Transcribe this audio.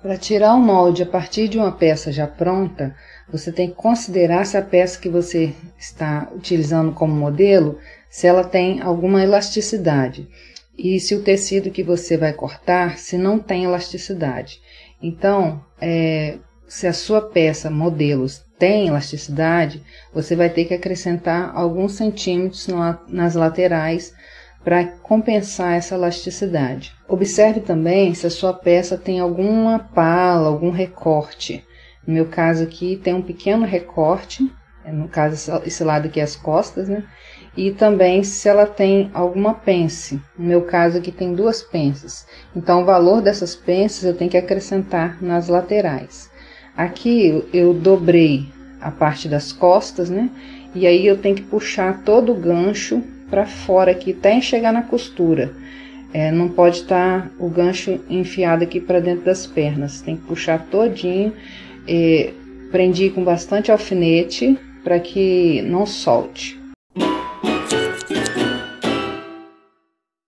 Para tirar o molde a partir de uma peça já pronta, você tem que considerar se a peça que você está utilizando como modelo, se ela tem alguma elasticidade. E se o tecido que você vai cortar, se não tem elasticidade. Então, é, se a sua peça modelos tem elasticidade, você vai ter que acrescentar alguns centímetros nas laterais para compensar essa elasticidade. Observe também se a sua peça tem alguma pala, algum recorte. No meu caso aqui tem um pequeno recorte, é, no caso esse lado aqui é as costas, né? E também se ela tem alguma pence. No meu caso aqui tem duas pences. Então o valor dessas pences eu tenho que acrescentar nas laterais. Aqui eu dobrei a parte das costas, né? E aí eu tenho que puxar todo o gancho para fora aqui até chegar na costura. É, não pode estar tá o gancho enfiado aqui para dentro das pernas. Tem que puxar todinho. É, prendi com bastante alfinete para que não solte.